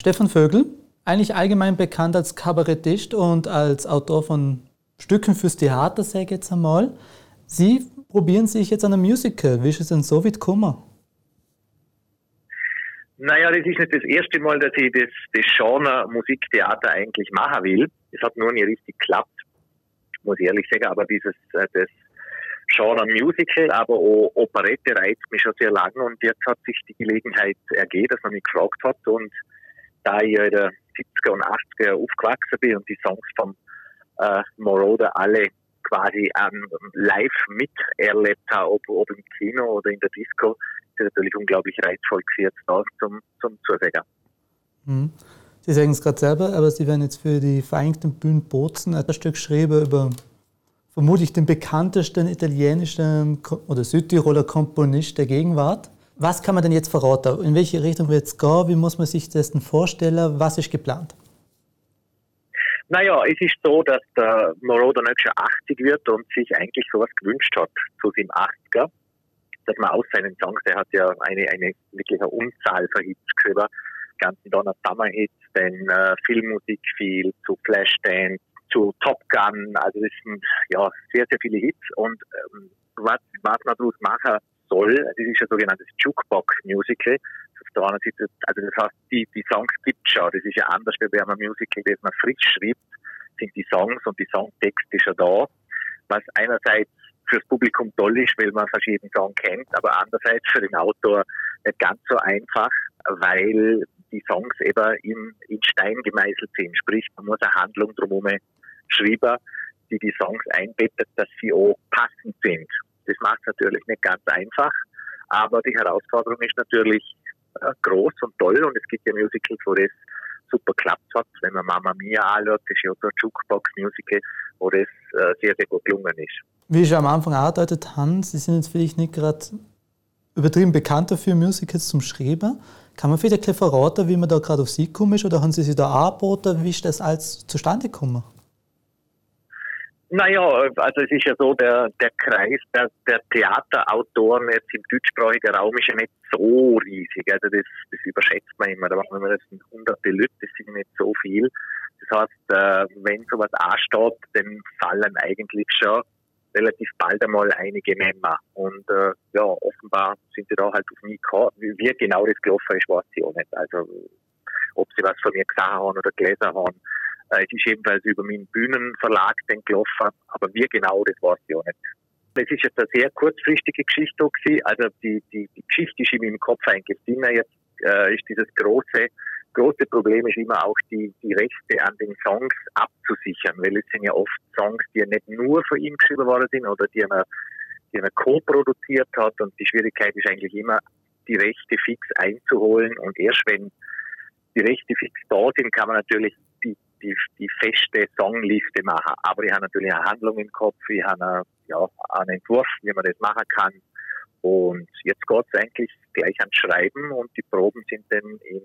Stefan Vögel, eigentlich allgemein bekannt als Kabarettist und als Autor von Stücken fürs Theater, sage ich jetzt einmal. Sie probieren sich jetzt an einem Musical. Wie ist es denn so weit gekommen? Naja, das ist nicht das erste Mal, dass ich das, das Genre Musiktheater eigentlich machen will. Es hat nur nicht richtig geklappt, muss ich ehrlich sagen. Aber dieses äh, das Genre Musical, aber auch Operette reizt mich schon sehr lange. Und jetzt hat sich die Gelegenheit ergeben, dass man mich gefragt hat. Und da ich ja in den 70er und 80er aufgewachsen bin und die Songs vom äh, Moroder alle quasi ähm, live miterlebt habe, ob, ob im Kino oder in der Disco, ist natürlich unglaublich reizvoll jetzt da zum, zum Zusagen. Mhm. Sie sagen es gerade selber, aber Sie werden jetzt für die Vereinigten Bühnen Bozen ein Stück geschrieben über vermutlich den bekanntesten italienischen oder Südtiroler Komponist der Gegenwart. Was kann man denn jetzt verraten? In welche Richtung wird es gehen? Wie muss man sich das denn vorstellen? Was ist geplant? Naja, es ist so, dass der Moroder nicht schon 80 wird und sich eigentlich sowas gewünscht hat zu seinem 80er. Dass man aus seinen Songs, der hat ja eine, eine wirkliche Unzahl von Hits geschrieben, ganzen Donner Summer Hits, dann äh, Filmmusik viel, zu Flashdance, zu Top Gun, also das sind ja sehr, sehr viele Hits und ähm, was, was man daraus machen soll, das ist ein sogenanntes Jukebox-Musical. Auf der anderen Seite, also das heißt, die, die Songs gibt es schon. Das ist ja anders, wie bei einem Musical, das man frisch schreibt, sind die Songs und die Songtext ist ja da. Was einerseits fürs Publikum toll ist, weil man verschiedene Songs kennt, aber andererseits für den Autor nicht ganz so einfach, weil die Songs eben in, in Stein gemeißelt sind. Sprich, man muss eine Handlung drumherum schreiben, die die Songs einbettet, dass sie auch passend sind. Das macht es natürlich nicht ganz einfach, aber die Herausforderung ist natürlich äh, groß und toll und es gibt ja Musicals, wo das super klappt hat. Wenn man Mama Mia anschaut, ist ja so ein Jukebox-Musical, wo das äh, sehr, sehr gut gelungen ist. Wie ich am Anfang angedeutet habe, Sie sind jetzt vielleicht nicht gerade übertrieben bekannt dafür, Musicals zum Schreiben. Kann man vielleicht verraten, wie man da gerade auf Sie gekommen ist oder haben Sie sich da angeboten? Wie ist das alles zustande gekommen? Naja, also es ist ja so, der, der Kreis der, der Theaterautoren jetzt im deutschsprachigen Raum ist ja nicht so riesig. Also das, das überschätzt man immer. Wenn man das sind hunderte Leute, das sind nicht so viel. Das heißt, äh, wenn sowas ansteht, dann fallen eigentlich schon relativ bald einmal einige Männer. Und äh, ja, offenbar sind sie da halt auf mich gekommen. Wie genau das gelaufen ist, weiß ich auch nicht. Also ob sie was von mir gesehen haben oder gelesen haben. Äh, es ist ebenfalls über meinen Bühnenverlag dann gelaufen, aber wie genau, das weiß ich auch nicht. Es ist jetzt eine sehr kurzfristige Geschichte gewesen. Also die, die, die Geschichte ist in meinem Kopf eigentlich immer jetzt äh, ist dieses große große Problem ist immer auch die, die Rechte an den Songs abzusichern, weil es sind ja oft Songs, die ja nicht nur von ihm geschrieben worden sind oder die er, die er co-produziert hat und die Schwierigkeit ist eigentlich immer, die Rechte fix einzuholen und erst wenn die Rechte fix da sind, kann man natürlich die, die feste Songliste machen. Aber ich habe natürlich eine Handlung im Kopf, ich habe eine, ja, einen Entwurf, wie man das machen kann. Und jetzt geht es eigentlich gleich ans Schreiben und die Proben sind dann im,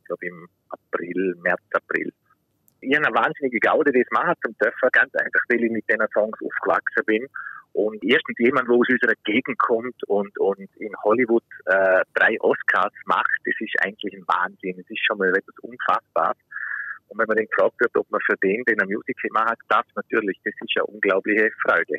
ich glaube im April, März, April. Ich habe eine wahnsinnige Gaude, das machen zum Dörfer, ganz einfach, weil ich mit diesen Songs aufgewachsen bin. Und erstens jemand, wo aus unserer Gegend kommt und, und in Hollywood äh, drei Oscars macht, das ist eigentlich ein Wahnsinn. Das ist schon mal etwas Unfassbares. Und wenn man den gefragt wird, ob man für den, den er Musical macht, das natürlich, das ist ja unglaubliche Freude.